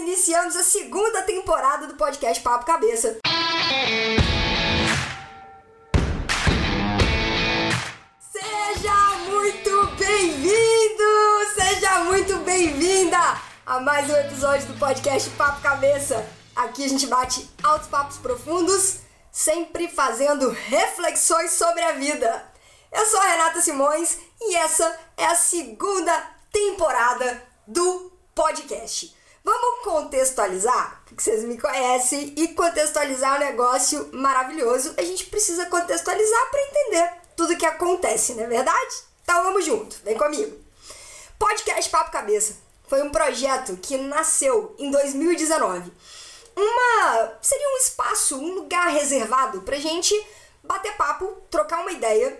iniciamos a segunda temporada do podcast Papo Cabeça. Seja muito bem-vindo! Seja muito bem-vinda a mais um episódio do podcast Papo Cabeça. Aqui a gente bate altos papos profundos, sempre fazendo reflexões sobre a vida. Eu sou a Renata Simões e essa é a segunda temporada do podcast. Vamos contextualizar, porque vocês me conhecem, e contextualizar um negócio maravilhoso. A gente precisa contextualizar para entender tudo que acontece, não é verdade? Então vamos junto, vem comigo. Podcast Papo Cabeça foi um projeto que nasceu em 2019. Uma seria um espaço, um lugar reservado pra gente bater papo, trocar uma ideia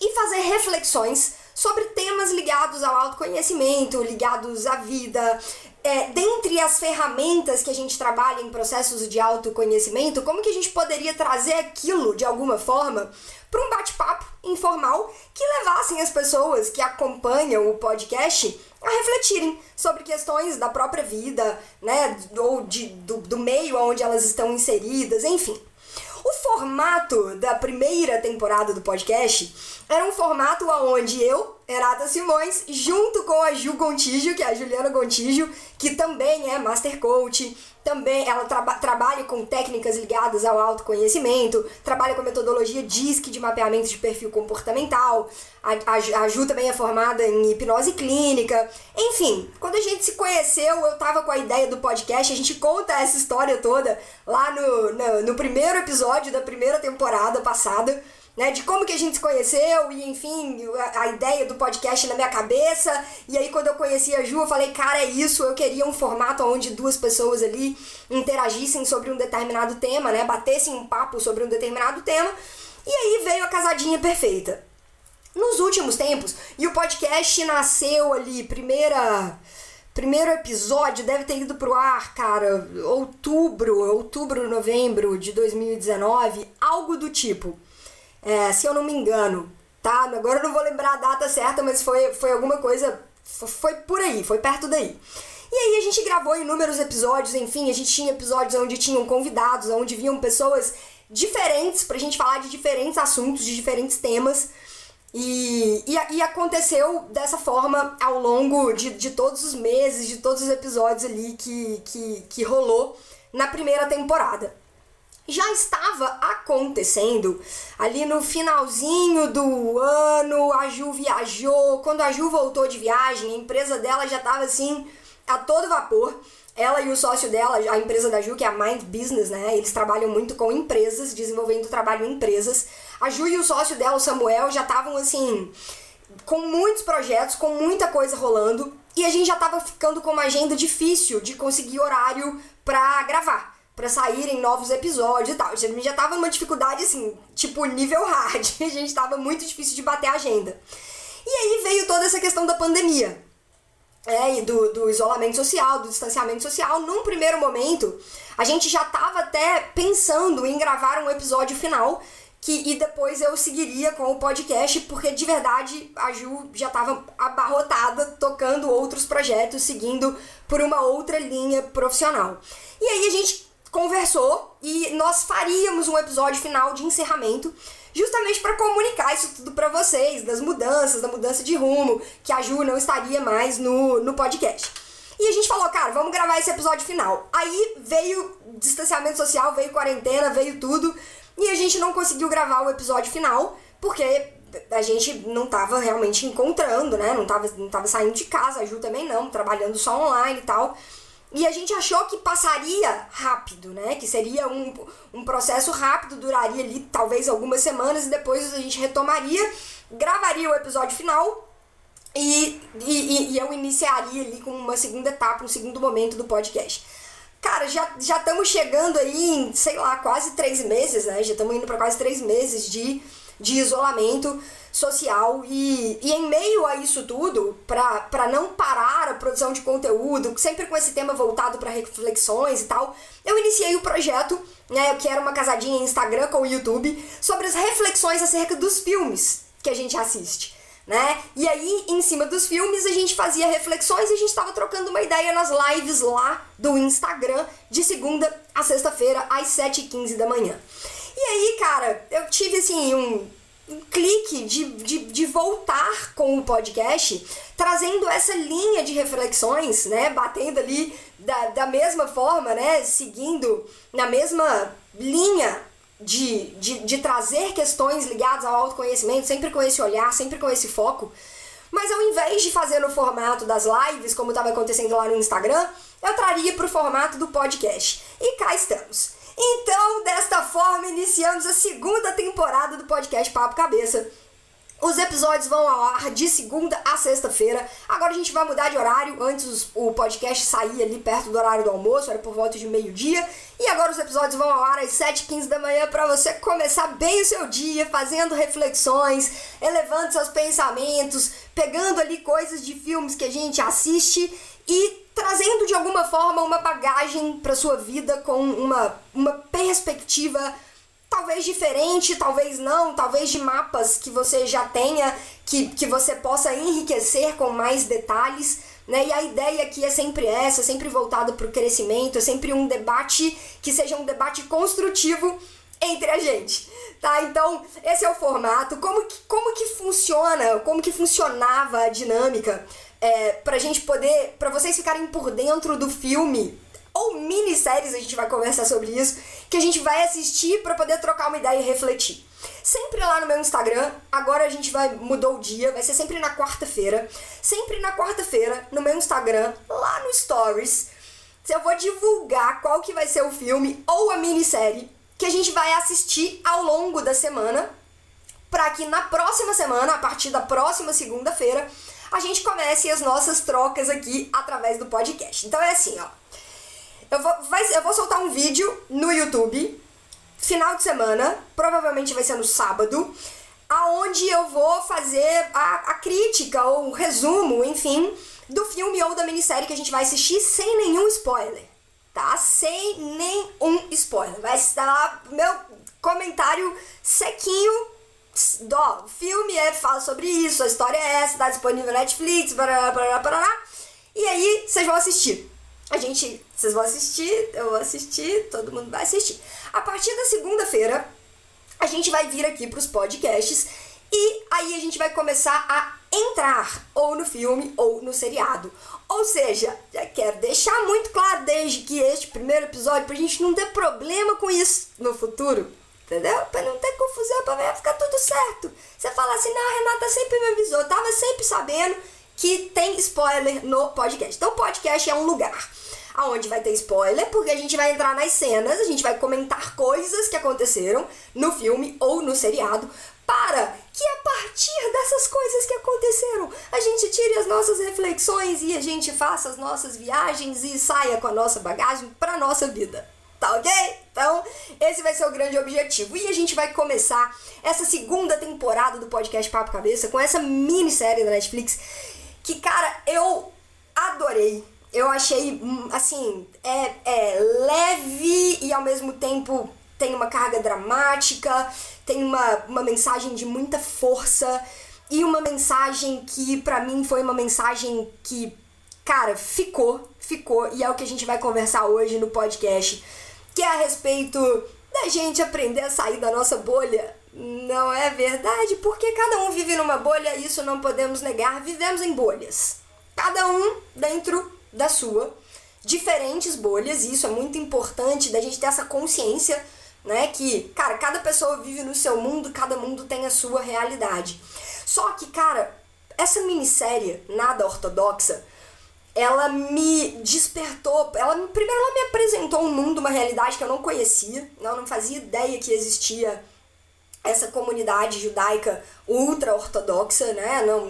e fazer reflexões sobre temas ligados ao autoconhecimento, ligados à vida. É, dentre as ferramentas que a gente trabalha em processos de autoconhecimento, como que a gente poderia trazer aquilo de alguma forma para um bate-papo informal que levassem as pessoas que acompanham o podcast a refletirem sobre questões da própria vida, né, ou de, do, do meio onde elas estão inseridas, enfim. O formato da primeira temporada do podcast era um formato onde eu, Renata Simões, junto com a Ju Gontijo, que é a Juliana Gontijo, que também é Master Coach, também ela traba trabalha com técnicas ligadas ao autoconhecimento, trabalha com metodologia DISC de mapeamento de perfil comportamental. A, a, a, Ju também é formada em hipnose clínica. Enfim, quando a gente se conheceu, eu tava com a ideia do podcast, a gente conta essa história toda lá no, no, no primeiro episódio da primeira temporada passada né? De como que a gente se conheceu e, enfim, a, a, ideia do podcast na minha cabeça. E aí, quando eu conheci a Ju, eu falei, cara, é isso. Eu queria um formato onde duas pessoas ali interagissem sobre um determinado tema, né? Batessem um papo sobre um determinado tema. E aí veio a casadinha perfeita. Nos últimos tempos, e o podcast nasceu ali, primeira primeiro episódio deve ter ido pro ar, cara, outubro, outubro, novembro de 2019, algo do tipo é, se eu não me engano, tá? Agora eu não vou lembrar a data certa, mas foi, foi alguma coisa. Foi por aí, foi perto daí. E aí a gente gravou inúmeros episódios, enfim, a gente tinha episódios onde tinham convidados, onde vinham pessoas diferentes pra gente falar de diferentes assuntos, de diferentes temas. E, e, e, aconteceu dessa forma ao longo de, de todos os meses, de todos os episódios ali que, que, que rolou na primeira temporada já estava acontecendo ali no finalzinho do ano. A Ju viajou. Quando a Ju voltou de viagem, a empresa dela já estava assim a todo vapor. Ela e o sócio dela, a empresa da Ju, que é a Mind Business, né? Eles trabalham muito com empresas, desenvolvendo trabalho em empresas. A Ju e o sócio dela, o Samuel, já estavam assim com muitos projetos, com muita coisa rolando, e a gente já estava ficando com uma agenda difícil de conseguir horário para gravar para saírem novos episódios e tal. A gente já tava numa dificuldade assim, tipo nível hard. A gente tava muito difícil de bater a agenda. E aí veio toda essa questão da pandemia. É, e do, do isolamento social, do distanciamento social. Num primeiro momento, a gente já tava até pensando em gravar um episódio final que e depois eu seguiria com o podcast, porque de verdade a Ju já estava abarrotada tocando outros projetos, seguindo por uma outra linha profissional. E aí a gente conversou e nós faríamos um episódio final de encerramento justamente para comunicar isso tudo para vocês, das mudanças, da mudança de rumo, que a Ju não estaria mais no, no podcast. E a gente falou, cara, vamos gravar esse episódio final. Aí veio distanciamento social, veio quarentena, veio tudo, e a gente não conseguiu gravar o episódio final, porque a gente não tava realmente encontrando, né? Não tava, não tava saindo de casa, a Ju também não, trabalhando só online e tal. E a gente achou que passaria rápido, né? Que seria um, um processo rápido, duraria ali talvez algumas semanas e depois a gente retomaria, gravaria o episódio final e, e, e eu iniciaria ali com uma segunda etapa, um segundo momento do podcast. Cara, já estamos chegando aí em, sei lá, quase três meses, né? Já estamos indo para quase três meses de, de isolamento social e, e em meio a isso tudo, para não parar a produção de conteúdo, sempre com esse tema voltado para reflexões e tal, eu iniciei o projeto, né, que era uma casadinha Instagram com o YouTube, sobre as reflexões acerca dos filmes que a gente assiste. né? E aí, em cima dos filmes, a gente fazia reflexões e a gente estava trocando uma ideia nas lives lá do Instagram, de segunda a sexta-feira, às 7h15 da manhã. E aí, cara, eu tive assim um, um clique de, de, de, voltar com o podcast, trazendo essa linha de reflexões, né? Batendo ali da, da mesma forma, né? Seguindo na mesma linha de, de, de trazer questões ligadas ao autoconhecimento, sempre com esse olhar, sempre com esse foco. Mas ao invés de fazer no formato das lives, como estava acontecendo lá no Instagram, eu traria para o formato do podcast. E cá estamos. Então, desta forma, iniciamos a segunda temporada do podcast Papo Cabeça. Os episódios vão ao ar de segunda a sexta-feira. Agora a gente vai mudar de horário. Antes o podcast saía ali perto do horário do almoço, era por volta de meio-dia. E agora os episódios vão ao ar às 7h15 da manhã para você começar bem o seu dia, fazendo reflexões, elevando seus pensamentos, pegando ali coisas de filmes que a gente assiste e trazendo de alguma forma uma bagagem para sua vida com uma, uma perspectiva talvez diferente, talvez não, talvez de mapas que você já tenha, que, que você possa enriquecer com mais detalhes. Né? E a ideia aqui é sempre essa, sempre voltada para o crescimento, é sempre um debate que seja um debate construtivo entre a gente, tá? Então, esse é o formato. Como que, como que funciona, como que funcionava a dinâmica é, pra gente poder, para vocês ficarem por dentro do filme ou minisséries, a gente vai conversar sobre isso, que a gente vai assistir para poder trocar uma ideia e refletir. Sempre lá no meu Instagram, agora a gente vai mudou o dia, vai ser sempre na quarta-feira. Sempre na quarta-feira, no meu Instagram, lá no Stories, eu vou divulgar qual que vai ser o filme ou a minissérie que a gente vai assistir ao longo da semana, para que na próxima semana, a partir da próxima segunda-feira, a gente comece as nossas trocas aqui através do podcast. Então é assim, ó. Eu vou, vai, eu vou soltar um vídeo no YouTube, final de semana, provavelmente vai ser no sábado, aonde eu vou fazer a, a crítica ou o resumo, enfim, do filme ou da minissérie que a gente vai assistir sem nenhum spoiler, tá? Sem nenhum spoiler. Vai estar lá meu comentário sequinho. Ó, o filme é, fala sobre isso, a história é essa, tá disponível na Netflix, barará, barará, barará. E aí, vocês vão assistir. A gente, vocês vão assistir, eu vou assistir, todo mundo vai assistir. A partir da segunda-feira, a gente vai vir aqui para os podcasts e aí a gente vai começar a entrar ou no filme ou no seriado. Ou seja, já quero deixar muito claro desde que este primeiro episódio, pra gente não ter problema com isso no futuro. Entendeu? Pra não ter confusão, pra ficar tudo certo. Você fala assim, não, a Renata sempre me avisou, tava sempre sabendo que tem spoiler no podcast. Então, podcast é um lugar aonde vai ter spoiler, porque a gente vai entrar nas cenas, a gente vai comentar coisas que aconteceram no filme ou no seriado, para que a partir dessas coisas que aconteceram, a gente tire as nossas reflexões e a gente faça as nossas viagens e saia com a nossa bagagem para nossa vida. Tá ok? Então, esse vai ser o grande objetivo. E a gente vai começar essa segunda temporada do podcast Papo Cabeça com essa minissérie da Netflix que, cara, eu adorei. Eu achei, hum, assim, é, é leve e ao mesmo tempo tem uma carga dramática, tem uma, uma mensagem de muita força e uma mensagem que para mim foi uma mensagem que, cara, ficou, ficou e é o que a gente vai conversar hoje no podcast, que é a respeito da gente aprender a sair da nossa bolha. Não é verdade? Porque cada um vive numa bolha, isso não podemos negar. Vivemos em bolhas. Cada um dentro da sua, diferentes bolhas, e isso é muito importante da gente ter essa consciência, né? Que, cara, cada pessoa vive no seu mundo, cada mundo tem a sua realidade. Só que, cara, essa minissérie, nada ortodoxa, ela me despertou. Ela primeiro ela me apresentou um mundo, uma realidade que eu não conhecia, não, não fazia ideia que existia essa comunidade judaica ultra ortodoxa, né? Não,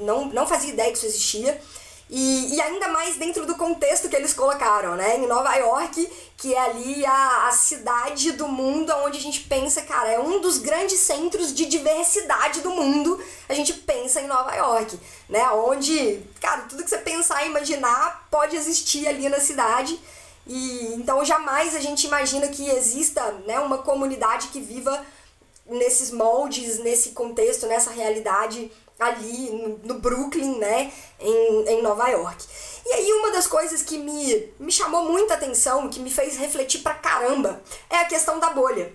não, não fazia ideia que isso existia. E, e ainda mais dentro do contexto que eles colocaram, né? Em Nova York, que é ali a, a cidade do mundo onde a gente pensa, cara, é um dos grandes centros de diversidade do mundo. A gente pensa em Nova York, né? Onde, cara, tudo que você pensar e imaginar pode existir ali na cidade. E então jamais a gente imagina que exista, né, uma comunidade que viva nesses moldes, nesse contexto, nessa realidade ali no, no Brooklyn, né, em, em Nova York. E aí uma das coisas que me, me chamou muita atenção, que me fez refletir pra caramba, é a questão da bolha.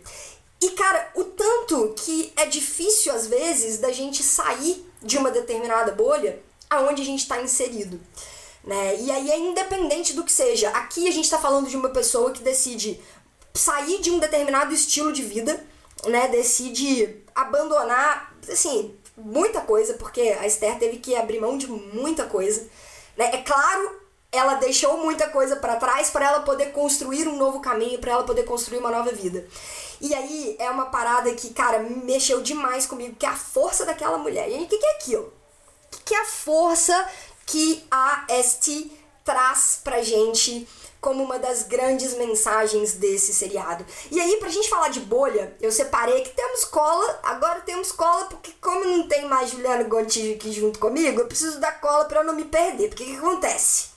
E cara, o tanto que é difícil às vezes da gente sair de uma determinada bolha aonde a gente está inserido. Né? E aí é independente do que seja. Aqui a gente está falando de uma pessoa que decide sair de um determinado estilo de vida, né? Decide abandonar, assim, muita coisa, porque a Esther teve que abrir mão de muita coisa. Né? É claro, ela deixou muita coisa para trás para ela poder construir um novo caminho, para ela poder construir uma nova vida. E aí é uma parada que, cara, mexeu demais comigo, que é a força daquela mulher. E aí, o que, que é aquilo? O que, que é a força que a ST traz pra gente como uma das grandes mensagens desse seriado. E aí, pra gente falar de bolha, eu separei que temos cola, agora temos cola, porque como não tem mais Juliano Gontijo aqui junto comigo, eu preciso da cola pra eu não me perder. Porque o que acontece?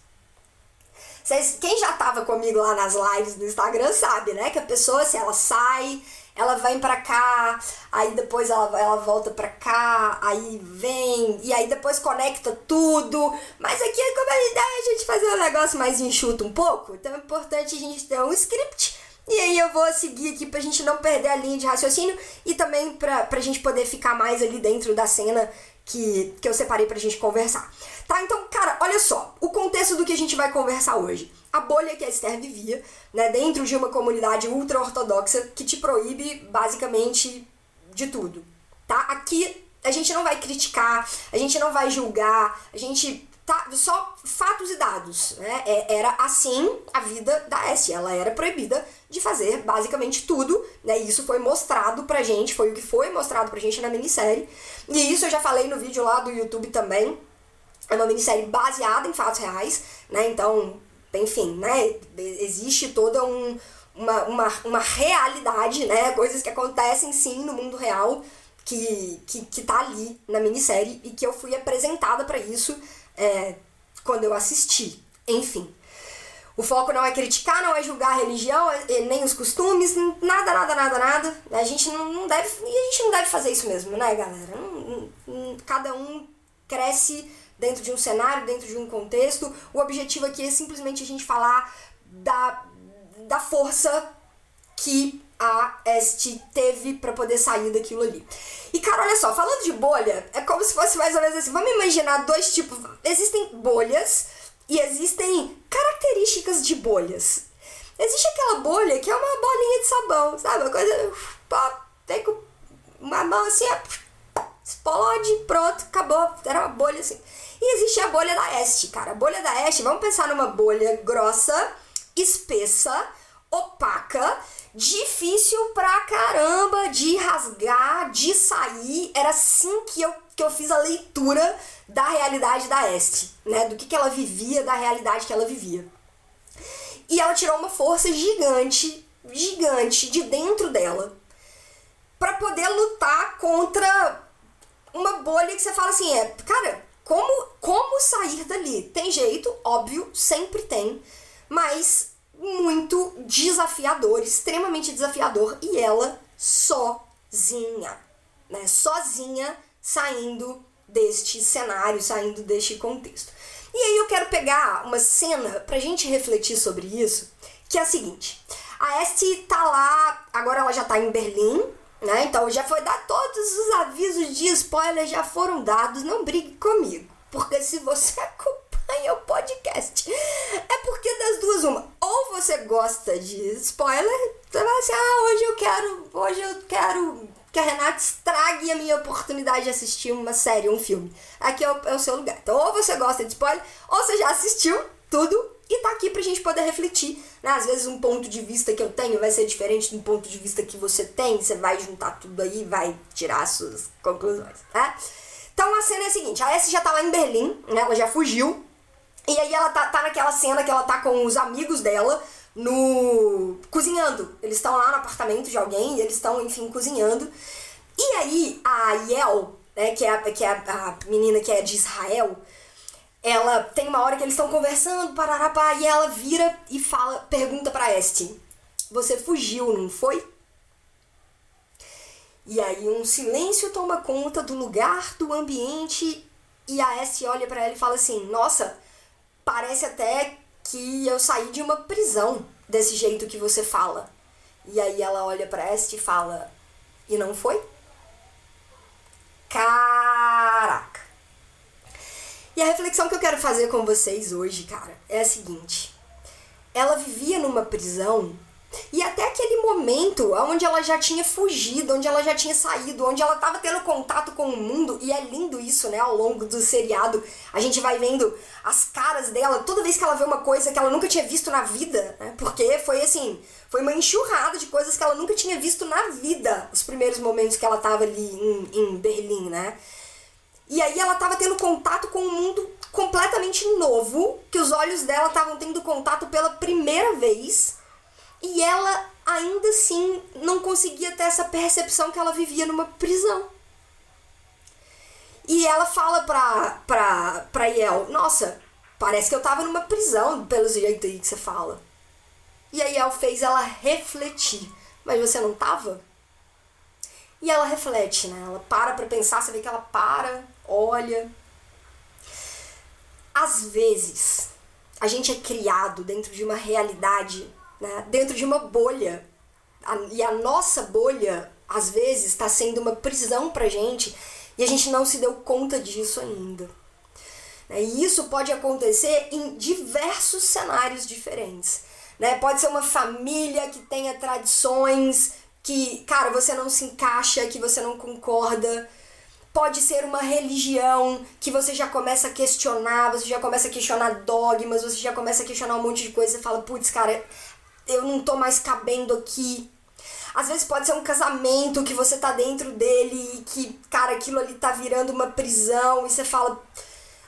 Vocês, quem já tava comigo lá nas lives do Instagram sabe, né? Que a pessoa, se ela sai, ela vem pra cá, aí depois ela, ela volta pra cá, aí vem, e aí depois conecta tudo. Mas aqui é como a ideia a gente fazer um negócio mais enxuto um pouco, então é importante a gente ter um script. E aí eu vou seguir aqui pra gente não perder a linha de raciocínio e também pra, pra gente poder ficar mais ali dentro da cena que, que eu separei pra gente conversar. Tá? Então, cara, olha só, o contexto do que a gente vai conversar hoje. A bolha que a Esther vivia, né, dentro de uma comunidade ultra-ortodoxa que te proíbe basicamente de tudo, tá? Aqui a gente não vai criticar, a gente não vai julgar, a gente tá só fatos e dados, né? É, era assim a vida da S, ela era proibida de fazer basicamente tudo, né? E isso foi mostrado pra gente, foi o que foi mostrado pra gente na minissérie. E isso eu já falei no vídeo lá do YouTube também, é uma minissérie baseada em fatos reais, né? Então, enfim, né? Existe toda um, uma, uma, uma realidade, né? Coisas que acontecem sim no mundo real que, que, que tá ali na minissérie e que eu fui apresentada para isso é, quando eu assisti. Enfim. O foco não é criticar, não é julgar a religião, é, nem os costumes, nada, nada, nada, nada. A gente não deve. A gente não deve fazer isso mesmo, né, galera? Cada um cresce dentro de um cenário, dentro de um contexto. O objetivo aqui é simplesmente a gente falar da, da força que a Este teve para poder sair daquilo ali. E cara, olha só, falando de bolha, é como se fosse mais ou menos assim. Vamos imaginar dois tipos. Existem bolhas e existem características de bolhas. Existe aquela bolha que é uma bolinha de sabão, sabe? Uma coisa. Tem com uma mão assim, explode, pronto, acabou. Era uma bolha assim. E existe a bolha da Este, cara. A bolha da Este, vamos pensar numa bolha grossa, espessa, opaca, difícil pra caramba de rasgar, de sair. Era assim que eu, que eu fiz a leitura da realidade da Este, né? Do que, que ela vivia, da realidade que ela vivia. E ela tirou uma força gigante, gigante de dentro dela para poder lutar contra uma bolha que você fala assim, é, cara, como, como sair dali? Tem jeito, óbvio, sempre tem, mas muito desafiador, extremamente desafiador, e ela sozinha, né? Sozinha saindo deste cenário, saindo deste contexto. E aí eu quero pegar uma cena pra gente refletir sobre isso, que é a seguinte. A Esty tá lá, agora ela já tá em Berlim, né? Então já foi dar todos os avisos de spoiler já foram dados, não brigue comigo. Porque se você acompanha o podcast, é porque das duas uma. Ou você gosta de spoiler, você vai assim, ah, hoje eu quero, hoje eu quero que a Renata estrague a minha oportunidade de assistir uma série, um filme. Aqui é o, é o seu lugar. Então, ou você gosta de spoiler, ou você já assistiu tudo e tá aqui pra gente poder refletir. Né? Às vezes um ponto de vista que eu tenho vai ser diferente do ponto de vista que você tem, você vai juntar tudo aí e vai tirar as suas conclusões, né? Então a cena é a seguinte, a S já tá lá em Berlim, né? Ela já fugiu. E aí ela tá, tá naquela cena que ela tá com os amigos dela no. cozinhando. Eles estão lá no apartamento de alguém e eles estão, enfim, cozinhando. E aí a Yel, né, que é, a, que é a, a menina que é de Israel, ela tem uma hora que eles estão conversando, pararapá, e ela vira e fala, pergunta pra Este: Você fugiu, não foi? E aí um silêncio toma conta do lugar, do ambiente, e a S olha para ela e fala assim: "Nossa, parece até que eu saí de uma prisão desse jeito que você fala". E aí ela olha para S e fala: "E não foi?" Caraca. E a reflexão que eu quero fazer com vocês hoje, cara, é a seguinte: ela vivia numa prisão e até aquele momento onde ela já tinha fugido, onde ela já tinha saído, onde ela estava tendo contato com o mundo, e é lindo isso, né? Ao longo do seriado, a gente vai vendo as caras dela toda vez que ela vê uma coisa que ela nunca tinha visto na vida, né? Porque foi assim, foi uma enxurrada de coisas que ela nunca tinha visto na vida, os primeiros momentos que ela estava ali em, em Berlim, né? E aí ela estava tendo contato com um mundo completamente novo, que os olhos dela estavam tendo contato pela primeira vez, e ela ainda assim não conseguia ter essa percepção que ela vivia numa prisão. E ela fala pra, pra, pra Yel, nossa, parece que eu tava numa prisão, pelo jeito aí que você fala. E a Yel fez ela refletir, mas você não tava? E ela reflete, né? Ela para pra pensar, você vê que ela para, olha. Às vezes, a gente é criado dentro de uma realidade, né? dentro de uma bolha. e a nossa bolha, às vezes, está sendo uma prisão pra gente e a gente não se deu conta disso ainda. Né? E isso pode acontecer em diversos cenários diferentes. Né? Pode ser uma família que tenha tradições que, cara, você não se encaixa, que você não concorda. Pode ser uma religião que você já começa a questionar, você já começa a questionar dogmas, você já começa a questionar um monte de coisa e fala, putz, cara, eu não tô mais cabendo aqui. Às vezes pode ser um casamento que você tá dentro dele e que, cara, aquilo ali tá virando uma prisão e você fala.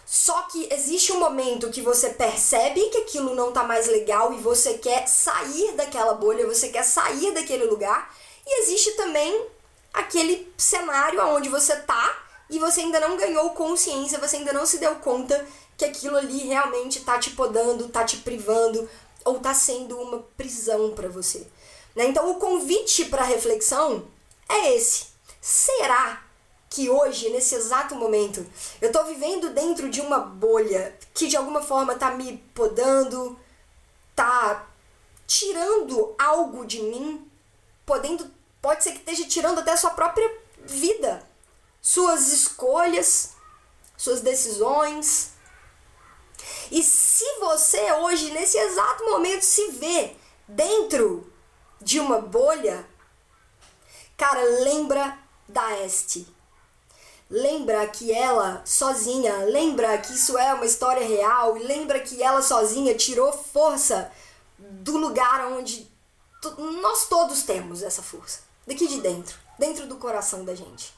Só que existe um momento que você percebe que aquilo não tá mais legal e você quer sair daquela bolha, você quer sair daquele lugar. E existe também aquele cenário onde você tá e você ainda não ganhou consciência, você ainda não se deu conta que aquilo ali realmente tá te podando, tá te privando ou tá sendo uma prisão para você. Né? Então o convite para reflexão é esse. Será que hoje, nesse exato momento, eu tô vivendo dentro de uma bolha que de alguma forma tá me podando, tá tirando algo de mim, podendo pode ser que esteja tirando até a sua própria vida, suas escolhas, suas decisões. E se você hoje, nesse exato momento, se vê dentro de uma bolha, cara, lembra da Este. Lembra que ela sozinha, lembra que isso é uma história real, e lembra que ela sozinha tirou força do lugar onde nós todos temos essa força daqui de dentro, dentro do coração da gente.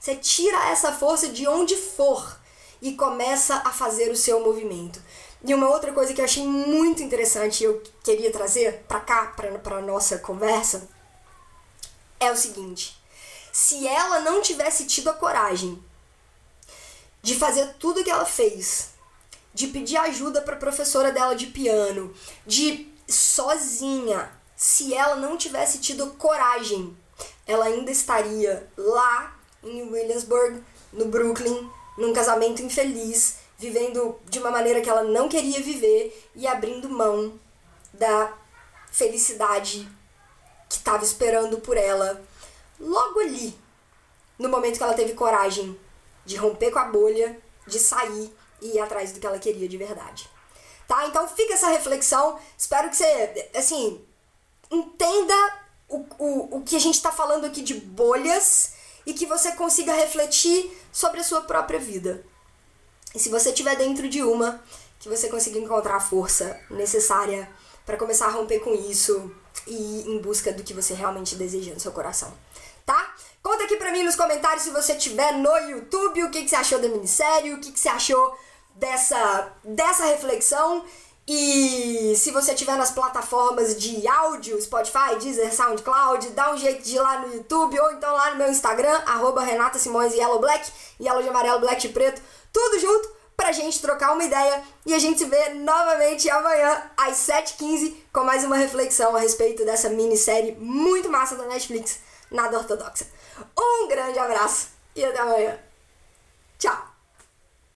Você tira essa força de onde for e começa a fazer o seu movimento. E uma outra coisa que eu achei muito interessante e eu queria trazer para cá, para nossa conversa, é o seguinte: se ela não tivesse tido a coragem de fazer tudo que ela fez, de pedir ajuda para a professora dela de piano, de sozinha se ela não tivesse tido coragem, ela ainda estaria lá em Williamsburg, no Brooklyn, num casamento infeliz, vivendo de uma maneira que ela não queria viver e abrindo mão da felicidade que estava esperando por ela logo ali, no momento que ela teve coragem de romper com a bolha, de sair e ir atrás do que ela queria de verdade. Tá? Então fica essa reflexão. Espero que você, assim, entenda o, o, o que a gente está falando aqui de bolhas e que você consiga refletir sobre a sua própria vida. E se você estiver dentro de uma, que você consiga encontrar a força necessária para começar a romper com isso e ir em busca do que você realmente deseja no seu coração. Tá? Conta aqui pra mim nos comentários se você estiver no YouTube o que, que você achou da minissérie, o que, que você achou dessa, dessa reflexão e se você estiver nas plataformas de áudio, Spotify, Deezer, SoundCloud, dá um jeito de ir lá no YouTube ou então lá no meu Instagram, arroba Renata Simões Yellow Black, Yellow de amarelo, Black de preto, tudo junto pra gente trocar uma ideia e a gente se vê novamente amanhã às 7h15 com mais uma reflexão a respeito dessa minissérie muito massa da Netflix, nada ortodoxa. Um grande abraço e até amanhã. Tchau!